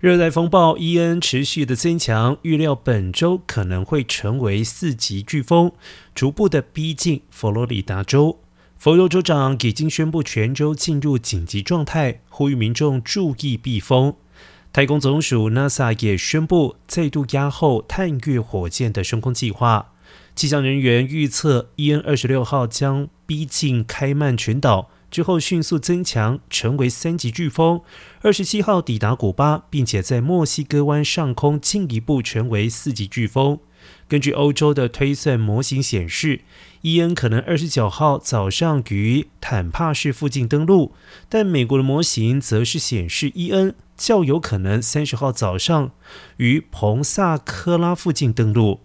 热带风暴伊恩持续的增强，预料本周可能会成为四级飓风，逐步的逼近佛罗里达州。佛州州长已经宣布全州进入紧急状态，呼吁民众注意避风。太空总署 NASA 也宣布再度压后探月火箭的升空计划。气象人员预测，伊恩二十六号将逼近开曼群岛。之后迅速增强，成为三级飓风。二十七号抵达古巴，并且在墨西哥湾上空进一步成为四级飓风。根据欧洲的推算模型显示，伊恩可能二十九号早上于坦帕市附近登陆，但美国的模型则是显示伊恩较有可能三十号早上于彭萨科拉附近登陆。